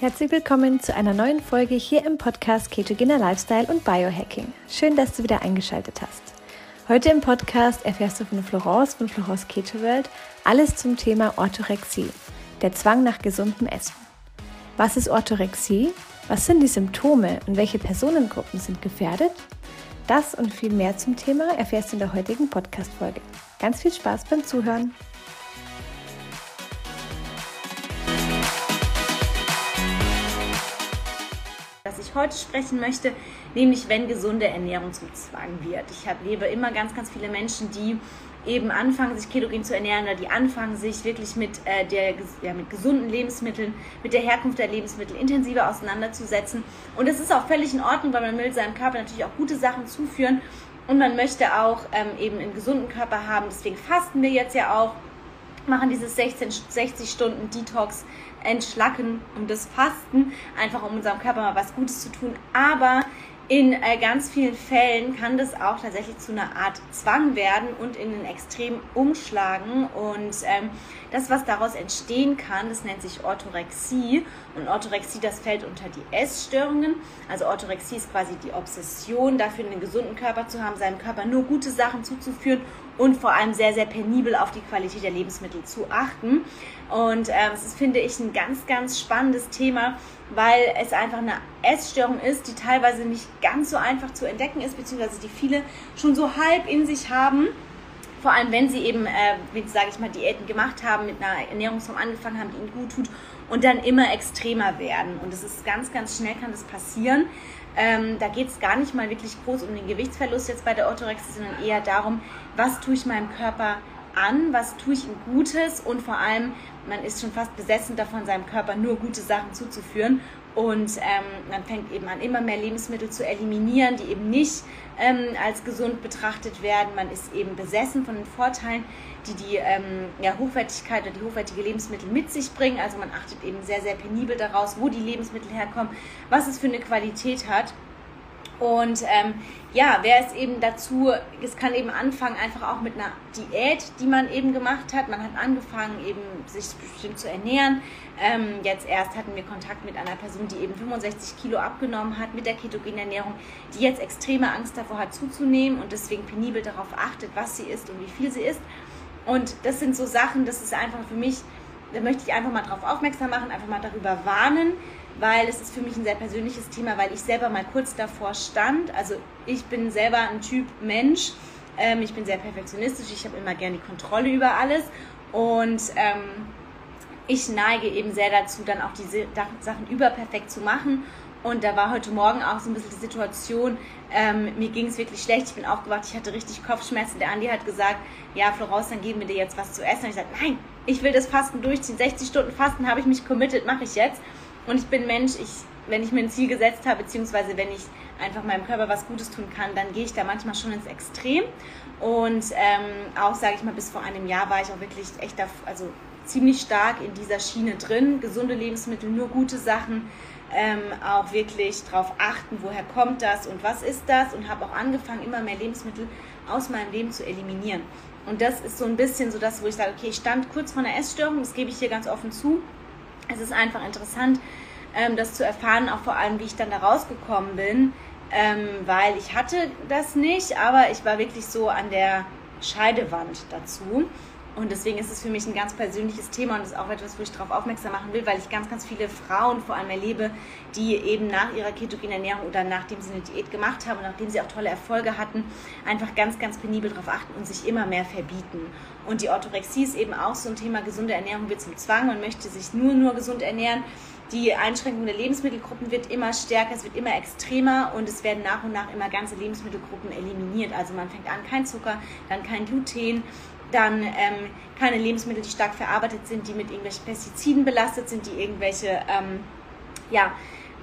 Herzlich willkommen zu einer neuen Folge hier im Podcast Ketogener Lifestyle und Biohacking. Schön, dass du wieder eingeschaltet hast. Heute im Podcast erfährst du von Florence von Florence Keto World alles zum Thema Orthorexie, der Zwang nach gesundem Essen. Was ist Orthorexie? Was sind die Symptome und welche Personengruppen sind gefährdet? Das und viel mehr zum Thema erfährst du in der heutigen Podcast-Folge. Ganz viel Spaß beim Zuhören! Ich heute sprechen möchte, nämlich wenn gesunde Ernährung zum Zwang wird. Ich erlebe immer ganz, ganz viele Menschen, die eben anfangen, sich ketogen zu ernähren oder die anfangen, sich wirklich mit, äh, der, ja, mit gesunden Lebensmitteln, mit der Herkunft der Lebensmittel intensiver auseinanderzusetzen. Und es ist auch völlig in Ordnung, weil man will seinem Körper natürlich auch gute Sachen zuführen und man möchte auch ähm, eben einen gesunden Körper haben. Deswegen fasten wir jetzt ja auch, machen dieses 16, 60 Stunden Detox entschlacken und das Fasten, einfach um unserem Körper mal was Gutes zu tun. Aber in äh, ganz vielen Fällen kann das auch tatsächlich zu einer Art Zwang werden und in den Extrem umschlagen. Und ähm, das, was daraus entstehen kann, das nennt sich Orthorexie. Und Orthorexie, das fällt unter die Essstörungen. Also Orthorexie ist quasi die Obsession, dafür einen gesunden Körper zu haben, seinem Körper nur gute Sachen zuzuführen und vor allem sehr, sehr penibel auf die Qualität der Lebensmittel zu achten. Und äh, das finde ich, ein ganz, ganz spannendes Thema, weil es einfach eine Essstörung ist, die teilweise nicht ganz so einfach zu entdecken ist, beziehungsweise die viele schon so halb in sich haben. Vor allem, wenn sie eben, äh, sage ich mal, Diäten gemacht haben, mit einer Ernährungsform angefangen haben, die ihnen gut tut und dann immer extremer werden. Und das ist ganz, ganz schnell kann das passieren. Ähm, da geht es gar nicht mal wirklich groß um den Gewichtsverlust jetzt bei der Orthorexie, sondern eher darum, was tue ich meinem Körper an, was tue ich ihm Gutes und vor allem, man ist schon fast besessen davon, seinem Körper nur gute Sachen zuzuführen und ähm, man fängt eben an, immer mehr Lebensmittel zu eliminieren, die eben nicht ähm, als gesund betrachtet werden. Man ist eben besessen von den Vorteilen, die die ähm, ja, Hochwertigkeit oder die hochwertige Lebensmittel mit sich bringen. Also man achtet eben sehr, sehr penibel daraus, wo die Lebensmittel herkommen, was es für eine Qualität hat. Und ähm, ja, wer es eben dazu, es kann eben anfangen, einfach auch mit einer Diät, die man eben gemacht hat. Man hat angefangen, eben sich bestimmt zu ernähren. Ähm, jetzt erst hatten wir Kontakt mit einer Person, die eben 65 Kilo abgenommen hat mit der ketogenen Ernährung, die jetzt extreme Angst davor hat zuzunehmen und deswegen penibel darauf achtet, was sie isst und wie viel sie isst. Und das sind so Sachen, das ist einfach für mich, da möchte ich einfach mal darauf aufmerksam machen, einfach mal darüber warnen, weil es ist für mich ein sehr persönliches Thema, weil ich selber mal kurz davor stand. Also ich bin selber ein Typ Mensch. Ähm, ich bin sehr perfektionistisch. Ich habe immer gerne die Kontrolle über alles. Und ähm, ich neige eben sehr dazu, dann auch diese Sachen überperfekt zu machen. Und da war heute Morgen auch so ein bisschen die Situation, ähm, mir ging es wirklich schlecht, ich bin aufgewacht, ich hatte richtig Kopfschmerzen. Der Andi hat gesagt, ja, Florence, dann geben wir dir jetzt was zu essen. Und ich sagte, nein, ich will das Fasten durchziehen. 60 Stunden Fasten habe ich mich committed, mache ich jetzt. Und ich bin Mensch, ich, wenn ich mir ein Ziel gesetzt habe, beziehungsweise wenn ich einfach meinem Körper was Gutes tun kann, dann gehe ich da manchmal schon ins Extrem. Und ähm, auch, sage ich mal, bis vor einem Jahr war ich auch wirklich echt, da, also ziemlich stark in dieser Schiene drin. Gesunde Lebensmittel, nur gute Sachen. Ähm, auch wirklich darauf achten, woher kommt das und was ist das und habe auch angefangen, immer mehr Lebensmittel aus meinem Leben zu eliminieren. Und das ist so ein bisschen so das, wo ich sage, okay, ich stand kurz vor einer Essstörung, das gebe ich hier ganz offen zu es ist einfach interessant, ähm, das zu erfahren, auch vor allem, wie ich dann da rausgekommen bin, ähm, weil ich hatte das nicht, aber ich war wirklich so an der Scheidewand dazu. Und deswegen ist es für mich ein ganz persönliches Thema und ist auch etwas, wo ich darauf aufmerksam machen will, weil ich ganz, ganz viele Frauen vor allem erlebe, die eben nach ihrer ketogenen Ernährung oder nachdem sie eine Diät gemacht haben und nachdem sie auch tolle Erfolge hatten, einfach ganz, ganz penibel darauf achten und sich immer mehr verbieten. Und die Orthorexie ist eben auch so ein Thema, gesunde Ernährung wird zum Zwang, man möchte sich nur, nur gesund ernähren. Die Einschränkung der Lebensmittelgruppen wird immer stärker, es wird immer extremer und es werden nach und nach immer ganze Lebensmittelgruppen eliminiert. Also man fängt an, kein Zucker, dann kein Gluten, dann ähm, keine Lebensmittel, die stark verarbeitet sind, die mit irgendwelchen Pestiziden belastet sind, die irgendwelche ähm, ja,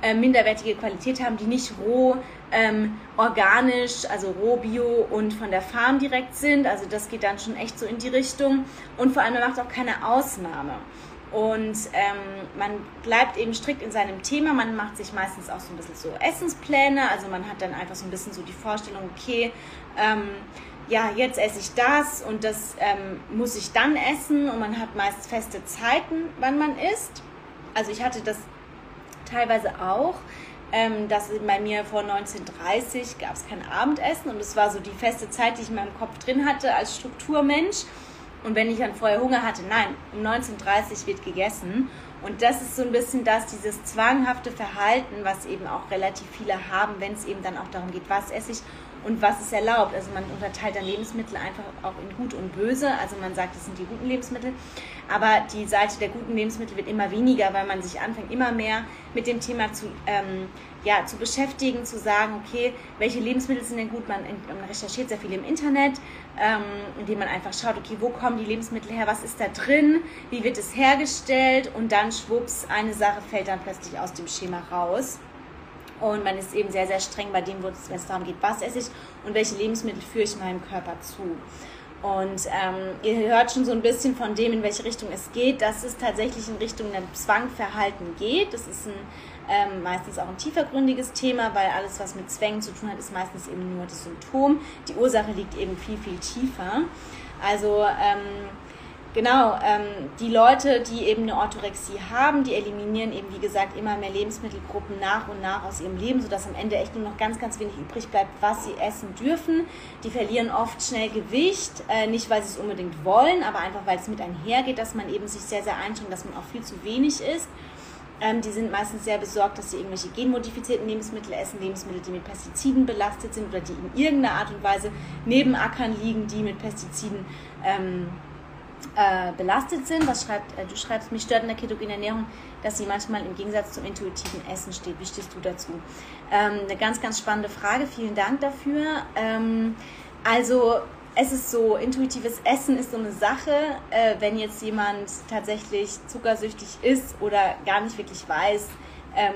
äh, minderwertige Qualität haben, die nicht roh, ähm, organisch, also roh, bio und von der Farm direkt sind. Also das geht dann schon echt so in die Richtung. Und vor allem, man macht auch keine Ausnahme. Und ähm, man bleibt eben strikt in seinem Thema. Man macht sich meistens auch so ein bisschen so Essenspläne. Also man hat dann einfach so ein bisschen so die Vorstellung, okay, ähm, ja, jetzt esse ich das und das ähm, muss ich dann essen und man hat meist feste Zeiten, wann man isst. Also ich hatte das teilweise auch. Ähm, das bei mir vor 1930 gab es kein Abendessen und es war so die feste Zeit, die ich in meinem Kopf drin hatte als Strukturmensch. Und wenn ich dann vorher Hunger hatte, nein, um 19.30 Uhr wird gegessen. Und das ist so ein bisschen das, dieses zwanghafte Verhalten, was eben auch relativ viele haben, wenn es eben dann auch darum geht, was esse ich und was ist erlaubt. Also man unterteilt dann Lebensmittel einfach auch in gut und böse. Also man sagt, das sind die guten Lebensmittel. Aber die Seite der guten Lebensmittel wird immer weniger, weil man sich anfängt, immer mehr mit dem Thema zu, ähm, ja, zu beschäftigen, zu sagen, okay, welche Lebensmittel sind denn gut? Man, man recherchiert sehr viel im Internet, ähm, indem man einfach schaut, okay, wo kommen die Lebensmittel her? Was ist da drin? Wie wird es hergestellt? Und dann schwupps, eine Sache fällt dann plötzlich aus dem Schema raus. Und man ist eben sehr, sehr streng bei dem, wenn es darum geht, was esse ich und welche Lebensmittel führe ich meinem Körper zu. Und ähm, ihr hört schon so ein bisschen von dem, in welche Richtung es geht, dass es tatsächlich in Richtung ein Zwangverhalten geht. Das ist ein, ähm, meistens auch ein tiefergründiges Thema, weil alles, was mit Zwängen zu tun hat, ist meistens eben nur das Symptom. Die Ursache liegt eben viel, viel tiefer. Also ähm, Genau, ähm, die Leute, die eben eine Orthorexie haben, die eliminieren eben, wie gesagt, immer mehr Lebensmittelgruppen nach und nach aus ihrem Leben, sodass am Ende echt nur noch ganz, ganz wenig übrig bleibt, was sie essen dürfen. Die verlieren oft schnell Gewicht, äh, nicht weil sie es unbedingt wollen, aber einfach weil es mit einhergeht, dass man eben sich sehr, sehr einschränkt, dass man auch viel zu wenig isst. Ähm, die sind meistens sehr besorgt, dass sie irgendwelche genmodifizierten Lebensmittel essen, Lebensmittel, die mit Pestiziden belastet sind oder die in irgendeiner Art und Weise neben Ackern liegen, die mit Pestiziden ähm, äh, belastet sind. Was schreibt, äh, du schreibst, mich stört in der ketogenen Ernährung, dass sie manchmal im Gegensatz zum intuitiven Essen steht. Wie stehst du dazu? Ähm, eine ganz, ganz spannende Frage. Vielen Dank dafür. Ähm, also es ist so, intuitives Essen ist so eine Sache, äh, wenn jetzt jemand tatsächlich zuckersüchtig ist oder gar nicht wirklich weiß, ähm,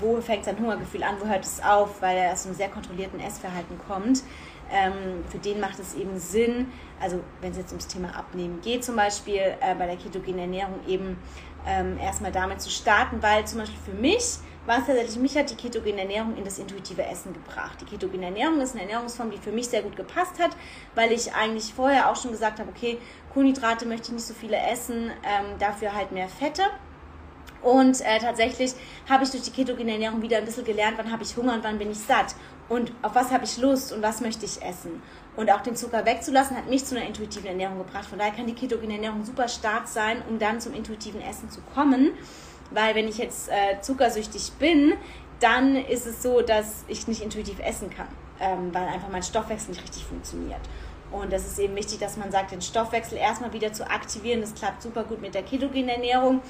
wo fängt sein Hungergefühl an, wo hört es auf, weil er aus einem sehr kontrollierten Essverhalten kommt ähm, für den macht es eben Sinn, also wenn es jetzt ums Thema Abnehmen geht zum Beispiel, äh, bei der ketogenen Ernährung eben ähm, erstmal damit zu starten, weil zum Beispiel für mich war es tatsächlich, mich hat die ketogene Ernährung in das intuitive Essen gebracht. Die ketogene Ernährung ist eine Ernährungsform, die für mich sehr gut gepasst hat, weil ich eigentlich vorher auch schon gesagt habe, okay, Kohlenhydrate möchte ich nicht so viele essen, ähm, dafür halt mehr Fette. Und äh, tatsächlich habe ich durch die ketogene Ernährung wieder ein bisschen gelernt, wann habe ich Hunger und wann bin ich satt und auf was habe ich Lust und was möchte ich essen. Und auch den Zucker wegzulassen, hat mich zu einer intuitiven Ernährung gebracht. Von daher kann die ketogene Ernährung super stark sein, um dann zum intuitiven Essen zu kommen. Weil wenn ich jetzt äh, zuckersüchtig bin, dann ist es so, dass ich nicht intuitiv essen kann, ähm, weil einfach mein Stoffwechsel nicht richtig funktioniert. Und das ist eben wichtig, dass man sagt, den Stoffwechsel erstmal wieder zu aktivieren. Das klappt super gut mit der ketogenen Ernährung.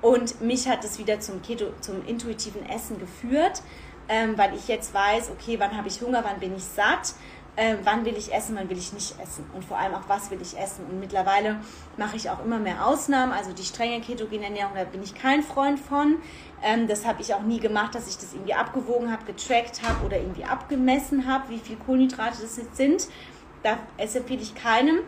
Und mich hat es wieder zum, Keto, zum intuitiven Essen geführt ähm, weil ich jetzt weiß, okay, wann habe ich Hunger, wann bin ich satt, äh, wann will ich essen, wann will ich nicht essen und vor allem auch, was will ich essen. Und mittlerweile mache ich auch immer mehr Ausnahmen, also die strenge ketogene Ernährung, da bin ich kein Freund von. Ähm, das habe ich auch nie gemacht, dass ich das irgendwie abgewogen habe, getrackt habe oder irgendwie abgemessen habe, wie viel Kohlenhydrate das jetzt sind. Da empfehle ich keinem,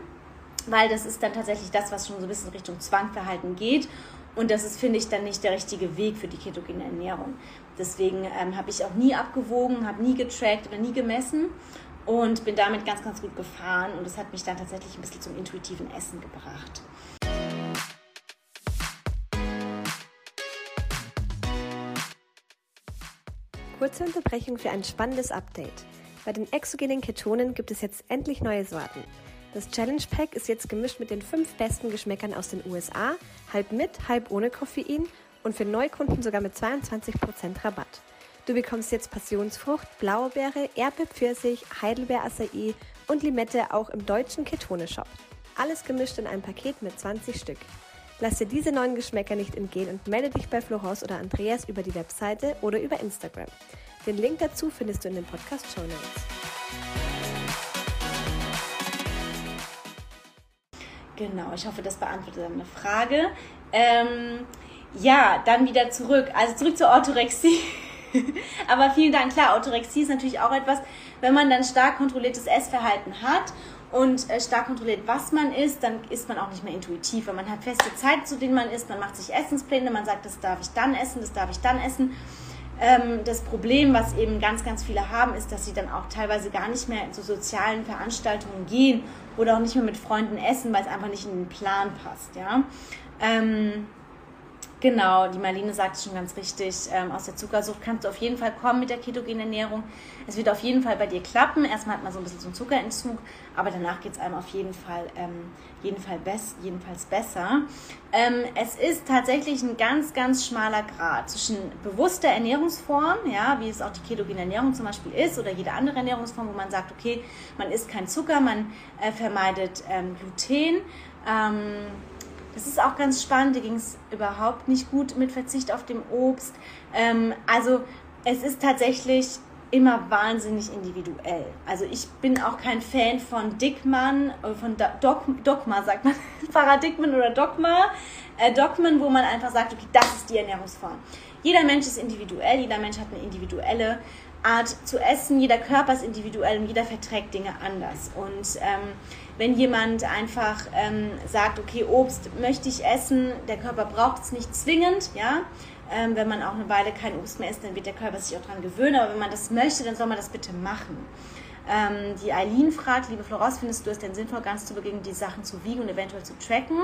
weil das ist dann tatsächlich das, was schon so ein bisschen Richtung Zwangverhalten geht. Und das ist, finde ich, dann nicht der richtige Weg für die ketogene Ernährung. Deswegen ähm, habe ich auch nie abgewogen, habe nie getrackt oder nie gemessen und bin damit ganz, ganz gut gefahren. Und das hat mich dann tatsächlich ein bisschen zum intuitiven Essen gebracht. Kurze Unterbrechung für ein spannendes Update. Bei den exogenen Ketonen gibt es jetzt endlich neue Sorten. Das Challenge Pack ist jetzt gemischt mit den fünf besten Geschmäckern aus den USA, halb mit, halb ohne Koffein und für Neukunden sogar mit 22% Rabatt. Du bekommst jetzt Passionsfrucht, Blaubeere, Erdbeer-Pfirsich, Heidelbeer-Acai und Limette auch im deutschen Ketone-Shop. Alles gemischt in einem Paket mit 20 Stück. Lass dir diese neuen Geschmäcker nicht entgehen und melde dich bei Florence oder Andreas über die Webseite oder über Instagram. Den Link dazu findest du in den Podcast-Show Notes. Genau, ich hoffe, das beantwortet deine Frage. Ähm, ja, dann wieder zurück. Also zurück zur Orthorexie. Aber vielen Dank. Klar, Orthorexie ist natürlich auch etwas, wenn man dann stark kontrolliertes Essverhalten hat und äh, stark kontrolliert, was man isst, dann isst man auch nicht mehr intuitiv. Weil man hat feste Zeiten, zu denen man isst, man macht sich Essenspläne, man sagt, das darf ich dann essen, das darf ich dann essen. Ähm, das Problem, was eben ganz, ganz viele haben, ist, dass sie dann auch teilweise gar nicht mehr zu sozialen Veranstaltungen gehen oder auch nicht mehr mit Freunden essen, weil es einfach nicht in den Plan passt. Ja? Ähm, Genau, die Marlene sagt es schon ganz richtig. Ähm, aus der Zuckersucht kannst du auf jeden Fall kommen mit der ketogenen Ernährung. Es wird auf jeden Fall bei dir klappen. Erstmal hat man so ein bisschen so einen Zuckerentzug, aber danach geht es einem auf jeden Fall, ähm, jeden Fall best, jedenfalls besser. Ähm, es ist tatsächlich ein ganz, ganz schmaler Grad zwischen bewusster Ernährungsform, ja, wie es auch die ketogene Ernährung zum Beispiel ist, oder jede andere Ernährungsform, wo man sagt, okay, man isst kein Zucker, man äh, vermeidet ähm, Gluten. Das ist auch ganz spannend. Dir ging es überhaupt nicht gut mit Verzicht auf dem Obst. Ähm, also es ist tatsächlich immer wahnsinnig individuell. Also ich bin auch kein Fan von Dickmann, äh, von Dog, Dogma, sagt man, Paradigmen oder Dogma, äh, Dogmen, wo man einfach sagt, okay, das ist die Ernährungsform. Jeder Mensch ist individuell, jeder Mensch hat eine individuelle Art zu essen, jeder Körper ist individuell und jeder verträgt Dinge anders. Und ähm, wenn jemand einfach ähm, sagt, okay, Obst möchte ich essen, der Körper braucht es nicht zwingend, ja. Ähm, wenn man auch eine Weile kein Obst mehr isst, dann wird der Körper sich auch daran gewöhnen. Aber wenn man das möchte, dann soll man das bitte machen. Ähm, die Eileen fragt, liebe Florence, findest du es denn sinnvoll, ganz zu Beginn die Sachen zu wiegen und eventuell zu tracken,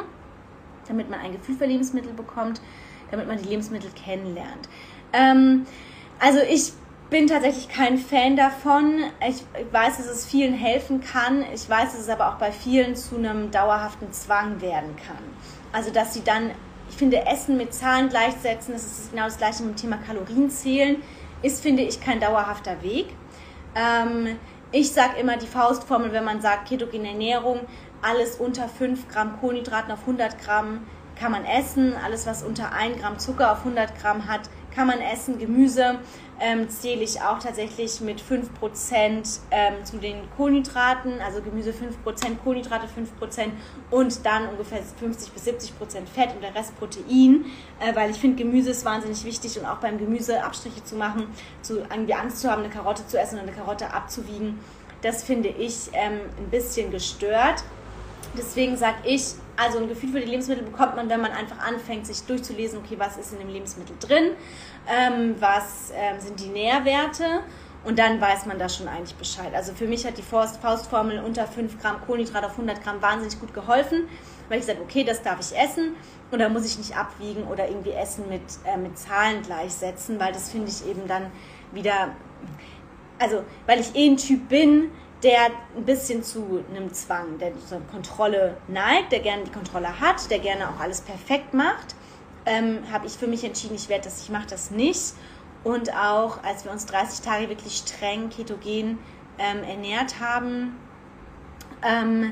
damit man ein Gefühl für Lebensmittel bekommt, damit man die Lebensmittel kennenlernt? Ähm, also ich bin tatsächlich kein Fan davon. Ich weiß, dass es vielen helfen kann. Ich weiß, dass es aber auch bei vielen zu einem dauerhaften Zwang werden kann. Also, dass sie dann, ich finde, Essen mit Zahlen gleichsetzen, das ist genau das gleiche mit dem Thema Kalorien zählen, ist, finde ich, kein dauerhafter Weg. Ähm, ich sage immer die Faustformel, wenn man sagt, ketogene Ernährung, alles unter 5 Gramm Kohlenhydraten auf 100 Gramm kann man essen. Alles, was unter 1 Gramm Zucker auf 100 Gramm hat, kann man essen. Gemüse ähm, zähle ich auch tatsächlich mit 5% ähm, zu den Kohlenhydraten, also Gemüse 5%, Kohlenhydrate 5% und dann ungefähr 50 bis 70% Fett und der Rest Protein, äh, weil ich finde, Gemüse ist wahnsinnig wichtig und auch beim Gemüse Abstriche zu machen, zu, irgendwie Angst zu haben, eine Karotte zu essen und eine Karotte abzuwiegen, das finde ich ähm, ein bisschen gestört. Deswegen sage ich, also ein Gefühl für die Lebensmittel bekommt man, wenn man einfach anfängt, sich durchzulesen, okay, was ist in dem Lebensmittel drin, ähm, was ähm, sind die Nährwerte und dann weiß man da schon eigentlich Bescheid. Also für mich hat die Faustformel unter 5 Gramm Kohlenhydrat auf 100 Gramm wahnsinnig gut geholfen, weil ich sage, okay, das darf ich essen und da muss ich nicht abwiegen oder irgendwie Essen mit, äh, mit Zahlen gleichsetzen, weil das finde ich eben dann wieder, also weil ich eh ein Typ bin, der ein bisschen zu einem Zwang, der zur Kontrolle neigt, der gerne die Kontrolle hat, der gerne auch alles perfekt macht, ähm, habe ich für mich entschieden, ich werde das, ich mache das nicht. Und auch als wir uns 30 Tage wirklich streng ketogen ähm, ernährt haben, ähm,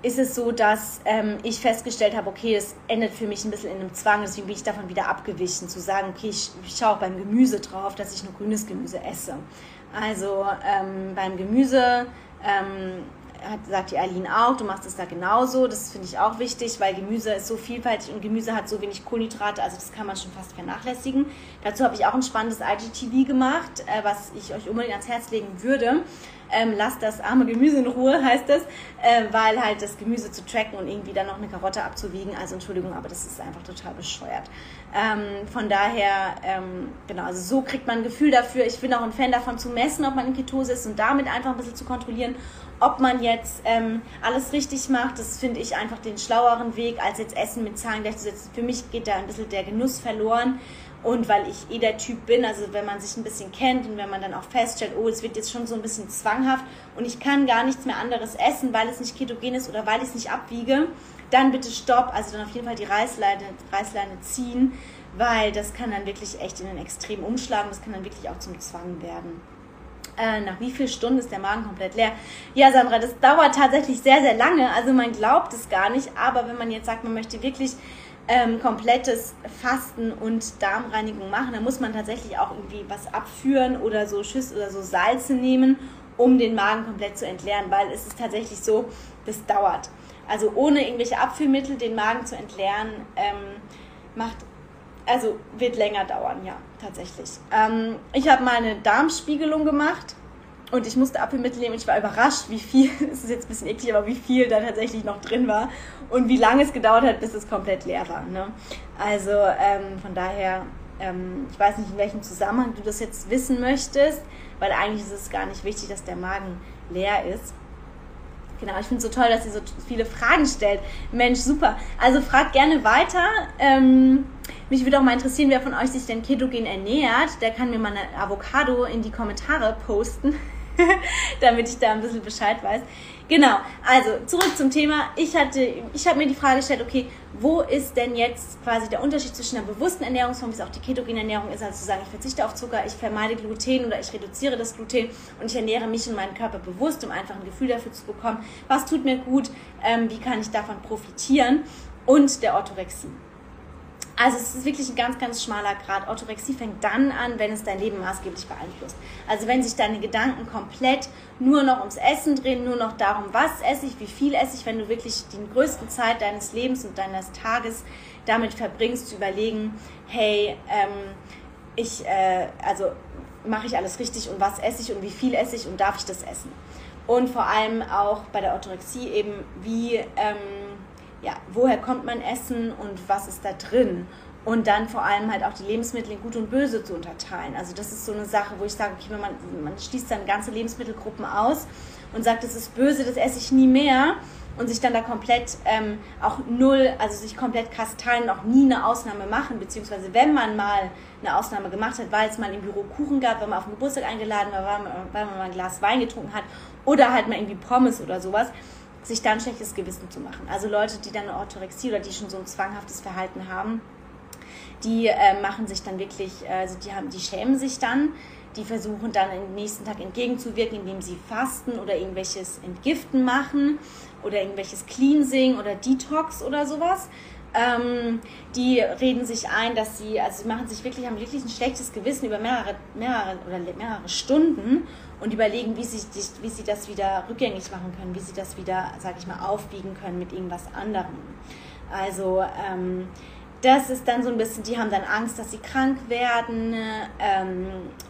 ist es so, dass ähm, ich festgestellt habe, okay, es endet für mich ein bisschen in einem Zwang, deswegen bin ich davon wieder abgewichen, zu sagen, okay, ich, ich schaue auch beim Gemüse drauf, dass ich nur grünes Gemüse esse. Also ähm, beim Gemüse ähm, hat, sagt die Aline auch, du machst es da genauso. Das finde ich auch wichtig, weil Gemüse ist so vielfältig und Gemüse hat so wenig Kohlenhydrate, also das kann man schon fast vernachlässigen. Dazu habe ich auch ein spannendes IGTV gemacht, äh, was ich euch unbedingt ans Herz legen würde ähm, lasst das arme Gemüse in Ruhe, heißt das, äh, weil halt das Gemüse zu tracken und irgendwie dann noch eine Karotte abzuwiegen, also Entschuldigung, aber das ist einfach total bescheuert. Ähm, von daher, ähm, genau, also so kriegt man ein Gefühl dafür. Ich bin auch ein Fan davon zu messen, ob man in Ketose ist und damit einfach ein bisschen zu kontrollieren, ob man jetzt ähm, alles richtig macht. Das finde ich einfach den schlaueren Weg, als jetzt Essen mit Zahlen gleichzusetzen. Für mich geht da ein bisschen der Genuss verloren. Und weil ich eh der Typ bin, also wenn man sich ein bisschen kennt und wenn man dann auch feststellt, oh, es wird jetzt schon so ein bisschen zwanghaft und ich kann gar nichts mehr anderes essen, weil es nicht ketogen ist oder weil ich es nicht abwiege, dann bitte stopp, also dann auf jeden Fall die Reißleine, Reißleine ziehen, weil das kann dann wirklich echt in den Extrem umschlagen, das kann dann wirklich auch zum Zwang werden. Äh, nach wie vielen Stunden ist der Magen komplett leer? Ja, Sandra, das dauert tatsächlich sehr, sehr lange. Also man glaubt es gar nicht. Aber wenn man jetzt sagt, man möchte wirklich ähm, komplettes Fasten und Darmreinigung machen, dann muss man tatsächlich auch irgendwie was abführen oder so Schüss oder so Salze nehmen, um den Magen komplett zu entleeren, weil es ist tatsächlich so, das dauert. Also ohne irgendwelche Abführmittel den Magen zu entleeren, ähm, macht also wird länger dauern, ja, tatsächlich. Ähm, ich habe mal eine Darmspiegelung gemacht und ich musste Apfelmittel nehmen und ich war überrascht, wie viel, es ist jetzt ein bisschen eklig, aber wie viel da tatsächlich noch drin war und wie lange es gedauert hat, bis es komplett leer war. Ne? Also ähm, von daher, ähm, ich weiß nicht, in welchem Zusammenhang du das jetzt wissen möchtest, weil eigentlich ist es gar nicht wichtig, dass der Magen leer ist. Genau, ich finde es so toll, dass ihr so viele Fragen stellt. Mensch, super. Also fragt gerne weiter. Ähm, mich würde auch mal interessieren, wer von euch sich denn ketogen ernährt. Der kann mir mal eine Avocado in die Kommentare posten, damit ich da ein bisschen Bescheid weiß. Genau, also zurück zum Thema. Ich ich habe mir die Frage gestellt, okay, wo ist denn jetzt quasi der Unterschied zwischen einer bewussten Ernährungsform, wie es auch die ketogene Ernährung ist, also zu sagen, ich verzichte auf Zucker, ich vermeide Gluten oder ich reduziere das Gluten und ich ernähre mich und meinen Körper bewusst, um einfach ein Gefühl dafür zu bekommen, was tut mir gut, ähm, wie kann ich davon profitieren und der Orthorexie. Also es ist wirklich ein ganz, ganz schmaler Grad. Orthorexie fängt dann an, wenn es dein Leben maßgeblich beeinflusst. Also wenn sich deine Gedanken komplett nur noch ums Essen drehen, nur noch darum, was esse ich, wie viel esse ich, wenn du wirklich die größte Zeit deines Lebens und deines Tages damit verbringst, zu überlegen, hey, ähm, ich, äh, also mache ich alles richtig und was esse ich und wie viel esse ich und darf ich das essen? Und vor allem auch bei der Orthorexie eben, wie... Ähm, ja, woher kommt mein Essen und was ist da drin? Und dann vor allem halt auch die Lebensmittel in gut und böse zu unterteilen. Also das ist so eine Sache, wo ich sage, okay, man, man schließt dann ganze Lebensmittelgruppen aus und sagt, das ist böse, das esse ich nie mehr und sich dann da komplett ähm, auch null, also sich komplett kasteien, auch nie eine Ausnahme machen, beziehungsweise wenn man mal eine Ausnahme gemacht hat, weil es mal im Büro Kuchen gab, weil man auf den Geburtstag eingeladen war, weil man, weil man mal ein Glas Wein getrunken hat oder halt mal irgendwie Pommes oder sowas, sich dann schlechtes Gewissen zu machen. Also Leute, die dann eine Orthorexie oder die schon so ein zwanghaftes Verhalten haben, die äh, machen sich dann wirklich, also die haben, die schämen sich dann, die versuchen dann am nächsten Tag entgegenzuwirken, indem sie fasten oder irgendwelches Entgiften machen oder irgendwelches Cleansing oder Detox oder sowas. Ähm, die reden sich ein, dass sie, also sie machen sich wirklich, haben wirklich ein schlechtes Gewissen über mehrere, mehrere oder mehrere Stunden und überlegen, wie sie, wie sie das wieder rückgängig machen können, wie sie das wieder, sag ich mal, aufwiegen können mit irgendwas anderem. Also ähm, das ist dann so ein bisschen, die haben dann Angst, dass sie krank werden. Ähm,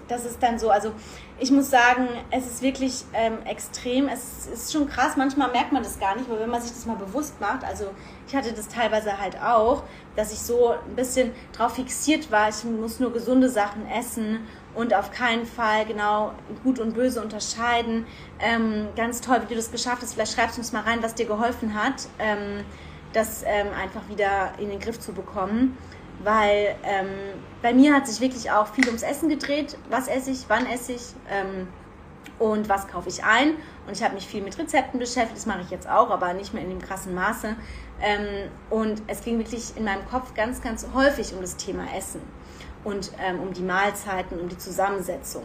das ist dann so, also ich muss sagen, es ist wirklich ähm, extrem. Es ist schon krass, manchmal merkt man das gar nicht, aber wenn man sich das mal bewusst macht, also ich hatte das teilweise halt auch, dass ich so ein bisschen drauf fixiert war, ich muss nur gesunde Sachen essen und auf keinen Fall genau gut und böse unterscheiden. Ähm, ganz toll, wie du das geschafft hast. Vielleicht schreibst du uns mal rein, was dir geholfen hat, ähm, das ähm, einfach wieder in den Griff zu bekommen. Weil ähm, bei mir hat sich wirklich auch viel ums Essen gedreht. Was esse ich, wann esse ich ähm, und was kaufe ich ein. Und ich habe mich viel mit Rezepten beschäftigt. Das mache ich jetzt auch, aber nicht mehr in dem krassen Maße. Ähm, und es ging wirklich in meinem Kopf ganz, ganz häufig um das Thema Essen und ähm, um die Mahlzeiten, um die Zusammensetzung.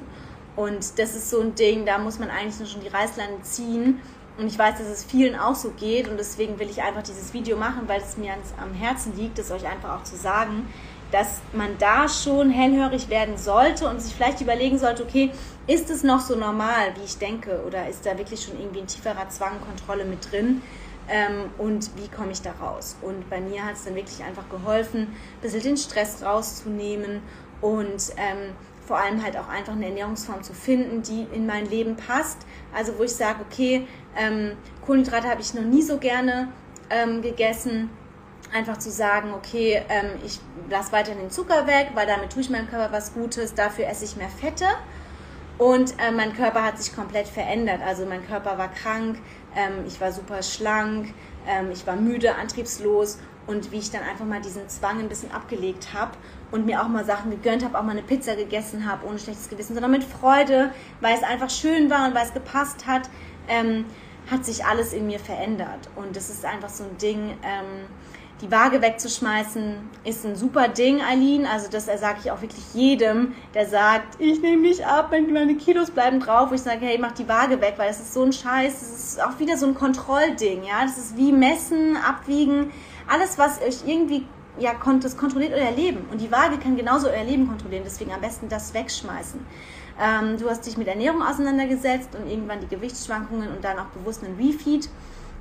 Und das ist so ein Ding, da muss man eigentlich nur schon die Reißleine ziehen. Und ich weiß, dass es vielen auch so geht und deswegen will ich einfach dieses Video machen, weil es mir ans, am Herzen liegt, es euch einfach auch zu sagen, dass man da schon hellhörig werden sollte und sich vielleicht überlegen sollte, okay, ist es noch so normal, wie ich denke, oder ist da wirklich schon irgendwie ein tieferer Zwang, Kontrolle mit drin? ähm, und wie komme ich da raus. Und bei mir hat es dann wirklich einfach geholfen, ein bisschen den Stress rauszunehmen und ähm, vor allem halt auch einfach eine Ernährungsform zu finden, die in mein Leben passt. Also wo ich sage, okay, ähm, Kohlenhydrate habe ich noch nie so gerne ähm, gegessen. Einfach zu sagen, okay, ähm, ich lasse weiterhin den Zucker weg, weil damit tue ich meinem Körper was Gutes, dafür esse ich mehr Fette. Und äh, mein Körper hat sich komplett verändert. Also mein Körper war krank, ähm, ich war super schlank, ähm, ich war müde, antriebslos und wie ich dann einfach mal diesen Zwang ein bisschen abgelegt habe und mir auch mal Sachen gegönnt habe, auch mal eine Pizza gegessen habe, ohne schlechtes Gewissen, sondern mit Freude, weil es einfach schön war und weil es gepasst hat, ähm, hat sich alles in mir verändert. Und das ist einfach so ein Ding, ähm, die Waage wegzuschmeißen, ist ein super Ding, Eileen. Also das sage ich auch wirklich jedem, der sagt, ich nehme nicht ab, meine Kilos bleiben drauf. Wo ich sage, hey, mach die Waage weg, weil das ist so ein Scheiß. Das ist auch wieder so ein Kontrollding, ja. Das ist wie messen, abwiegen, alles, was euch irgendwie ja, das kontrolliert euer Leben. Und die Waage kann genauso euer Leben kontrollieren. Deswegen am besten das wegschmeißen. Ähm, du hast dich mit Ernährung auseinandergesetzt und irgendwann die Gewichtsschwankungen und dann auch bewusst einen Refeed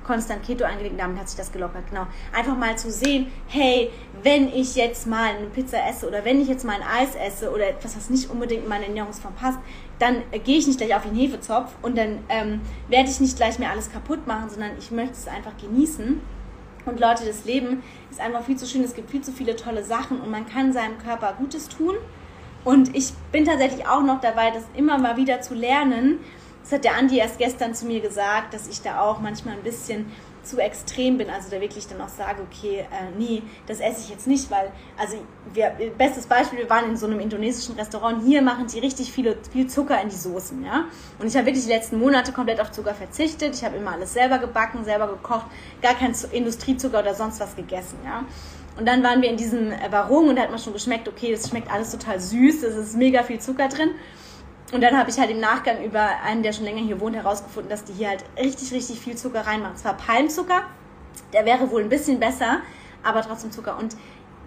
konstant Keto eingelegt, damit hat sich das gelockert, genau. Einfach mal zu sehen, hey, wenn ich jetzt mal eine Pizza esse oder wenn ich jetzt mal ein Eis esse oder etwas, was nicht unbedingt in meine Ernährungsform passt, dann äh, gehe ich nicht gleich auf den Hefezopf und dann ähm, werde ich nicht gleich mir alles kaputt machen, sondern ich möchte es einfach genießen. Und Leute, das Leben ist einfach viel zu schön, es gibt viel zu viele tolle Sachen und man kann seinem Körper Gutes tun. Und ich bin tatsächlich auch noch dabei, das immer mal wieder zu lernen, das hat der Andi erst gestern zu mir gesagt, dass ich da auch manchmal ein bisschen zu extrem bin, also da wirklich dann auch sage, okay, äh, nee, das esse ich jetzt nicht, weil, also wir, bestes Beispiel, wir waren in so einem indonesischen Restaurant, hier machen die richtig viele, viel Zucker in die Soßen, ja, und ich habe wirklich die letzten Monate komplett auf Zucker verzichtet, ich habe immer alles selber gebacken, selber gekocht, gar kein Industriezucker oder sonst was gegessen, ja, und dann waren wir in diesem Barung und da hat man schon geschmeckt, okay, das schmeckt alles total süß, es ist mega viel Zucker drin und dann habe ich halt im Nachgang über einen, der schon länger hier wohnt, herausgefunden, dass die hier halt richtig, richtig viel Zucker reinmachen. Zwar Palmzucker, der wäre wohl ein bisschen besser, aber trotzdem Zucker. Und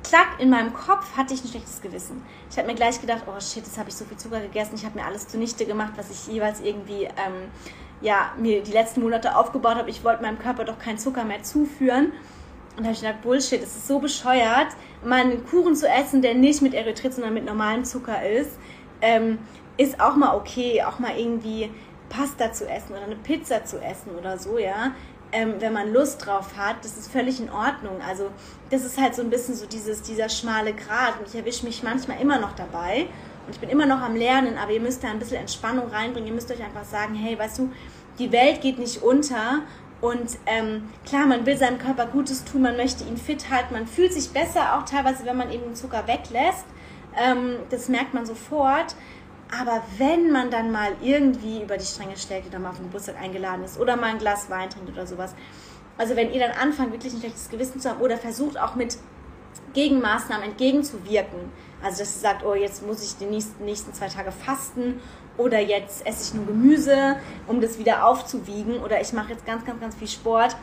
klack, in meinem Kopf hatte ich ein schlechtes Gewissen. Ich habe mir gleich gedacht, oh shit, jetzt habe ich so viel Zucker gegessen, ich habe mir alles zunichte gemacht, was ich jeweils irgendwie, ähm, ja, mir die letzten Monate aufgebaut habe. Ich wollte meinem Körper doch keinen Zucker mehr zuführen. Und da habe ich gedacht, Bullshit, es ist so bescheuert, mal einen Kuchen zu essen, der nicht mit Erythrit, sondern mit normalem Zucker ist. Ähm, ist auch mal okay, auch mal irgendwie Pasta zu essen oder eine Pizza zu essen oder so, ja. Ähm, wenn man Lust drauf hat, das ist völlig in Ordnung. Also das ist halt so ein bisschen so dieses, dieser schmale Grat und ich erwische mich manchmal immer noch dabei und ich bin immer noch am Lernen, aber ihr müsst da ein bisschen Entspannung reinbringen. Ihr müsst euch einfach sagen, hey, weißt du, die Welt geht nicht unter und ähm, klar, man will seinem Körper Gutes tun, man möchte ihn fit halten, man fühlt sich besser auch teilweise, wenn man eben den Zucker weglässt. Ähm, das merkt man sofort. Aber wenn man dann mal irgendwie über die Stränge schlägt oder mal auf den Geburtstag eingeladen ist oder mal ein Glas Wein trinkt oder sowas, also wenn ihr dann anfangt, wirklich ein schlechtes Gewissen zu haben oder versucht auch mit Gegenmaßnahmen entgegenzuwirken, also dass ihr sagt, oh, jetzt muss ich die nächsten, nächsten zwei Tage fasten oder jetzt esse ich nur Gemüse, um das wieder aufzuwiegen oder ich mache jetzt ganz, ganz, ganz viel Sport,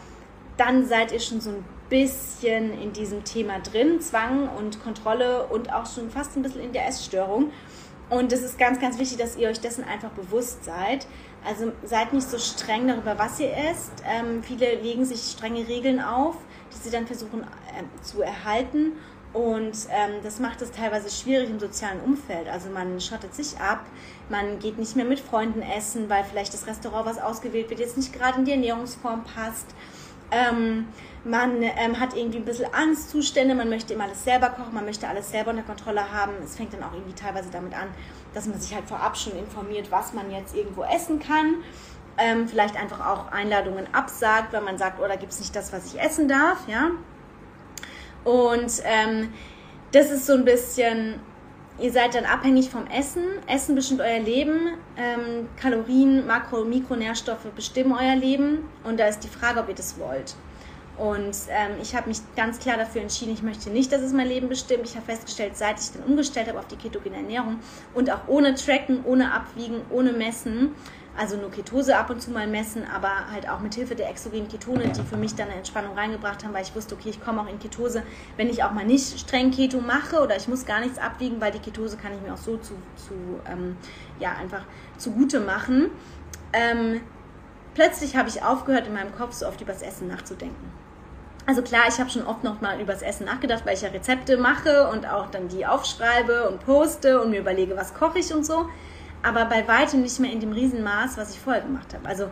dann seid ihr schon so ein bisschen in diesem Thema drin, Zwang und Kontrolle und auch schon fast ein bisschen in der Essstörung. Und es ist ganz, ganz wichtig, dass ihr euch dessen einfach bewusst seid. Also seid nicht so streng darüber, was ihr esst. Ähm, viele legen sich strenge Regeln auf, die sie dann versuchen äh, zu erhalten. Und ähm, das macht es teilweise schwierig im sozialen Umfeld. Also man schottet sich ab, man geht nicht mehr mit Freunden essen, weil vielleicht das Restaurant, was ausgewählt wird, jetzt nicht gerade in die Ernährungsform passt. Ähm, man ähm, hat irgendwie ein bisschen Angstzustände, man möchte immer alles selber kochen, man möchte alles selber unter Kontrolle haben. Es fängt dann auch irgendwie teilweise damit an, dass man sich halt vorab schon informiert, was man jetzt irgendwo essen kann. Ähm, vielleicht einfach auch Einladungen absagt, weil man sagt, oh, da gibt es nicht das, was ich essen darf, ja. Und ähm, das ist so ein bisschen, ihr seid dann abhängig vom Essen. Essen bestimmt euer Leben. Ähm, Kalorien, Makro- und Mikronährstoffe bestimmen euer Leben. Und da ist die Frage, ob ihr das wollt. Und ähm, ich habe mich ganz klar dafür entschieden, ich möchte nicht, dass es mein Leben bestimmt. Ich habe festgestellt, seit ich dann umgestellt habe auf die ketogene Ernährung und auch ohne Tracken, ohne Abwiegen, ohne Messen, also nur Ketose ab und zu mal messen, aber halt auch mit Hilfe der exogenen Ketone, die für mich dann eine Entspannung reingebracht haben, weil ich wusste, okay, ich komme auch in Ketose, wenn ich auch mal nicht streng Keto mache oder ich muss gar nichts abwiegen, weil die Ketose kann ich mir auch so zu, zu ähm, ja, einfach zugute machen. Ähm, plötzlich habe ich aufgehört, in meinem Kopf so oft über das Essen nachzudenken. Also klar, ich habe schon oft noch mal über das Essen nachgedacht, weil ich ja Rezepte mache und auch dann die aufschreibe und poste und mir überlege, was koche ich und so. Aber bei weitem nicht mehr in dem Riesenmaß, was ich vorher gemacht habe. Also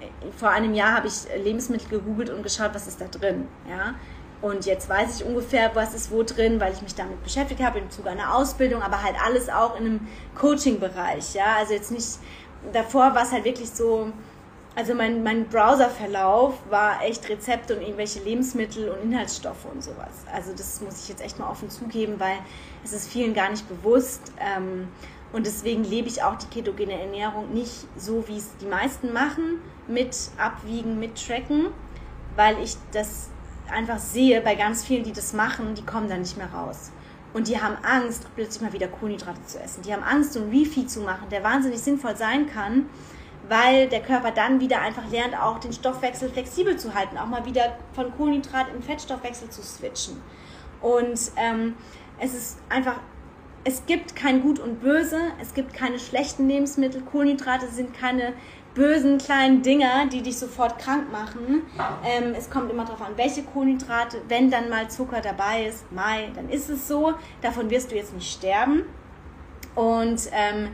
äh, vor einem Jahr habe ich Lebensmittel gegoogelt und geschaut, was ist da drin. Ja? Und jetzt weiß ich ungefähr, was ist wo drin, weil ich mich damit beschäftigt habe im Zuge einer Ausbildung, aber halt alles auch in einem Coaching-Bereich. Ja? Also jetzt nicht, davor war es halt wirklich so, also mein, mein Browserverlauf war echt Rezepte und irgendwelche Lebensmittel und Inhaltsstoffe und sowas. Also das muss ich jetzt echt mal offen zugeben, weil es ist vielen gar nicht bewusst. Ähm, und deswegen lebe ich auch die ketogene Ernährung nicht so, wie es die meisten machen, mit Abwiegen, mit Tracken, weil ich das einfach sehe bei ganz vielen, die das machen, die kommen da nicht mehr raus. Und die haben Angst, plötzlich mal wieder Kohlenhydrate zu essen. Die haben Angst, so ein Refeed zu machen, der wahnsinnig sinnvoll sein kann weil der Körper dann wieder einfach lernt, auch den Stoffwechsel flexibel zu halten, auch mal wieder von Kohlenhydrat in Fettstoffwechsel zu switchen. Und ähm, es ist einfach, es gibt kein Gut und Böse, es gibt keine schlechten Lebensmittel, Kohlenhydrate sind keine bösen kleinen Dinger, die dich sofort krank machen. Ähm, es kommt immer darauf an, welche Kohlenhydrate, wenn dann mal Zucker dabei ist, Mai, dann ist es so. Davon wirst du jetzt nicht sterben. Und ähm,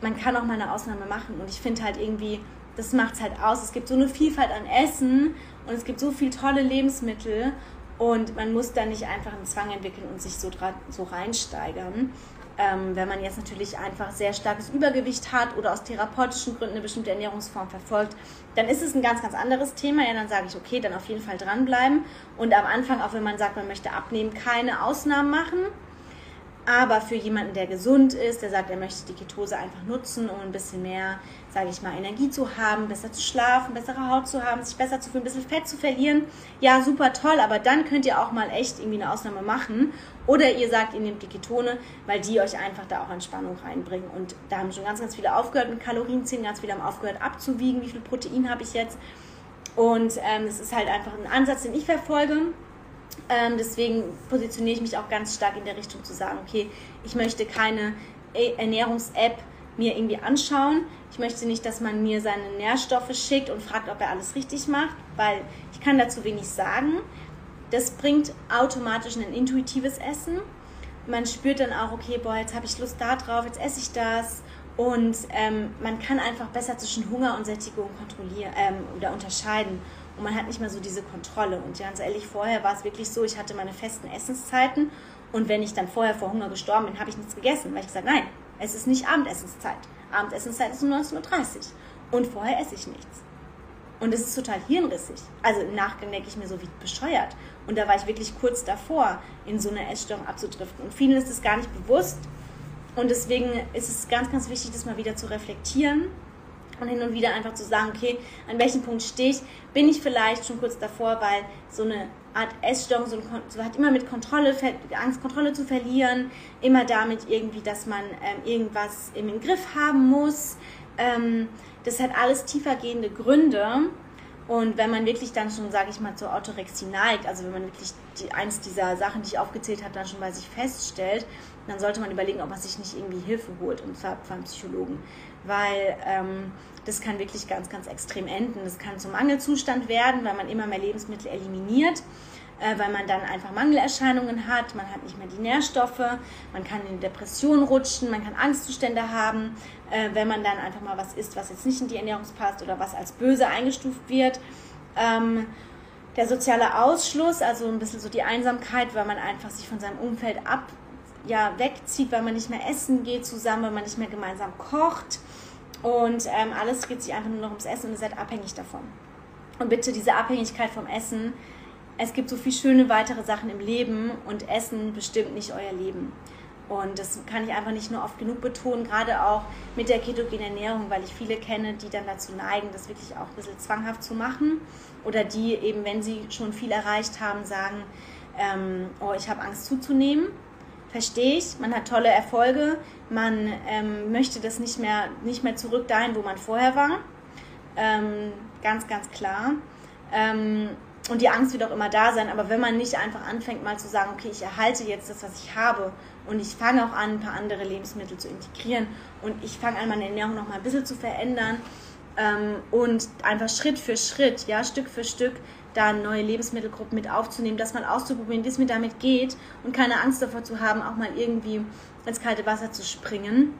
man kann auch mal eine Ausnahme machen. Und ich finde halt irgendwie, das macht es halt aus. Es gibt so eine Vielfalt an Essen und es gibt so viele tolle Lebensmittel und man muss da nicht einfach einen Zwang entwickeln und sich so, so reinsteigern. Ähm, wenn man jetzt natürlich einfach sehr starkes Übergewicht hat oder aus therapeutischen Gründen eine bestimmte Ernährungsform verfolgt, dann ist es ein ganz, ganz anderes Thema. Ja, dann sage ich, okay, dann auf jeden Fall dranbleiben. Und am Anfang, auch wenn man sagt, man möchte abnehmen, keine Ausnahmen machen. Aber für jemanden, der gesund ist, der sagt, er möchte die Ketose einfach nutzen, um ein bisschen mehr, sage ich mal, Energie zu haben, besser zu schlafen, bessere Haut zu haben, sich besser zu fühlen, ein bisschen Fett zu verlieren, ja, super toll, aber dann könnt ihr auch mal echt irgendwie eine Ausnahme machen. Oder ihr sagt, ihr nehmt die Ketone, weil die euch einfach da auch Entspannung reinbringen. Und da haben schon ganz, ganz viele aufgehört mit Kalorienzählen, ganz viele haben aufgehört abzuwiegen, wie viel Protein habe ich jetzt. Und ähm, das ist halt einfach ein Ansatz, den ich verfolge ähm, deswegen positioniere ich mich auch ganz stark in der Richtung zu sagen, okay, ich möchte keine e- Ernährungs-App mir irgendwie anschauen. Ich möchte nicht, dass man mir seine Nährstoffe schickt und fragt, ob er alles richtig macht, weil ich kann dazu wenig sagen. Das bringt automatisch ein intuitives Essen. Man spürt dann auch, okay, boah, jetzt habe ich Lust da drauf, jetzt esse ich das. Und ähm, man kann einfach besser zwischen Hunger und Sättigung kontrollieren ähm, oder unterscheiden und man hat nicht mehr so diese Kontrolle. Und ganz ehrlich, vorher war es wirklich so, ich hatte meine festen Essenszeiten und wenn ich dann vorher vor Hunger gestorben bin, habe ich nichts gegessen, weil ich gesagt nein, es ist nicht Abendessenszeit. Abendessenszeit ist um 19.30 Uhr und vorher esse ich nichts. Und das ist total hirnrissig. Also im Nachgang denke ich mir so wie bescheuert. Und da war ich wirklich kurz davor, in so eine Essstörung abzudriften. Und vielen ist es gar nicht bewusst. Und deswegen ist es ganz, ganz wichtig, das mal wieder zu reflektieren und hin und wieder einfach zu sagen, okay, an welchem Punkt stehe ich, bin ich vielleicht schon kurz davor, weil so eine Art Essstörung so, so hat immer mit Kontrolle, Angst, Kontrolle zu verlieren, immer damit irgendwie, dass man ähm, irgendwas im Griff haben muss. Ähm, das hat alles tiefergehende Gründe. Und wenn man wirklich dann schon, sage ich mal, zur Orthorexie neigt, also wenn man wirklich die, eins dieser Sachen, die ich aufgezählt habe, dann schon bei sich feststellt, dann sollte man überlegen, ob man sich nicht irgendwie Hilfe holt, und zwar einem Psychologen weil ähm, das kann wirklich ganz, ganz extrem enden. Das kann zum Mangelzustand werden, weil man immer mehr Lebensmittel eliminiert, äh, weil man dann einfach Mangelerscheinungen hat, man hat nicht mehr die Nährstoffe, man kann in Depressionen rutschen, man kann Angstzustände haben, äh, wenn man dann einfach mal was isst, was jetzt nicht in die Ernährung passt oder was als böse eingestuft wird. Ähm, der soziale Ausschluss, also ein bisschen so die Einsamkeit, weil man einfach sich von seinem Umfeld ab ja, wegzieht, weil man nicht mehr essen geht zusammen, weil man nicht mehr gemeinsam kocht. Und ähm, alles dreht sich einfach nur noch ums Essen und ihr seid abhängig davon. Und bitte diese Abhängigkeit vom Essen. Es gibt so viele schöne weitere Sachen im Leben und Essen bestimmt nicht euer Leben. Und das kann ich einfach nicht nur oft genug betonen, gerade auch mit der ketogenen Ernährung, weil ich viele kenne, die dann dazu neigen, das wirklich auch ein bisschen zwanghaft zu machen. Oder die eben, wenn sie schon viel erreicht haben, sagen, ähm, oh, ich habe Angst zuzunehmen verstehe ich, man hat tolle Erfolge, man ähm, möchte das nicht mehr, nicht mehr zurück dahin, wo man vorher war. Ähm, ganz, ganz klar. Ähm, und die Angst wird auch immer da sein, aber wenn man nicht einfach anfängt, mal zu sagen, okay, ich erhalte jetzt das, was ich habe und ich fange auch an, ein paar andere Lebensmittel zu integrieren und ich fange an, meine Ernährung noch mal ein bisschen zu verändern ähm, und einfach Schritt für Schritt, ja, Stück für Stück da neue Lebensmittelgruppen mit aufzunehmen, das mal auszuprobieren, wie es mir damit geht und keine Angst davor zu haben, auch mal irgendwie ins kalte Wasser zu springen,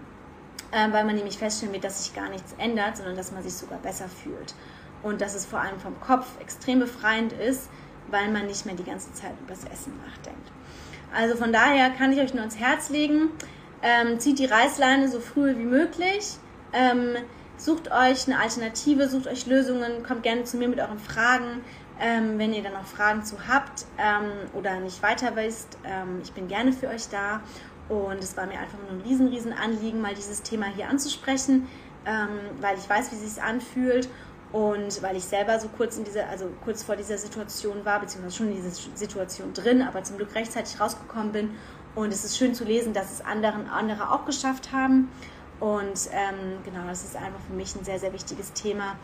äh, weil man nämlich feststellen wird, dass sich gar nichts ändert, sondern dass man sich sogar besser fühlt. Und dass es vor allem vom Kopf extrem befreiend ist, weil man nicht mehr die ganze Zeit über das Essen nachdenkt. Also von daher kann ich euch nur ans Herz legen, ähm, zieht die Reißleine so früh wie möglich. Ähm, sucht euch eine Alternative, sucht euch Lösungen, kommt gerne zu mir mit euren Fragen. Ähm, wenn ihr dann noch Fragen zu habt ähm, oder nicht weiter wisst, ähm, ich bin gerne für euch da. Und es war mir einfach nur ein riesen, riesen Anliegen, mal dieses Thema hier anzusprechen, ähm, weil ich weiß, wie es sich anfühlt und weil ich selber so kurz in dieser, also kurz vor dieser Situation war, beziehungsweise schon in dieser Situation drin, aber zum Glück rechtzeitig rausgekommen bin. Und es ist schön zu lesen, dass es anderen, andere auch geschafft haben. Und ähm, genau, das ist einfach für mich ein sehr, sehr wichtiges Thema.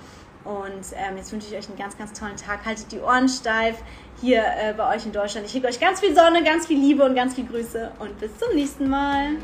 Und ähm, jetzt wünsche ich euch einen ganz, ganz tollen Tag. Haltet die Ohren steif hier äh, bei euch in Deutschland. Ich schicke euch ganz viel Sonne, ganz viel Liebe und ganz viel Grüße und bis zum nächsten Mal.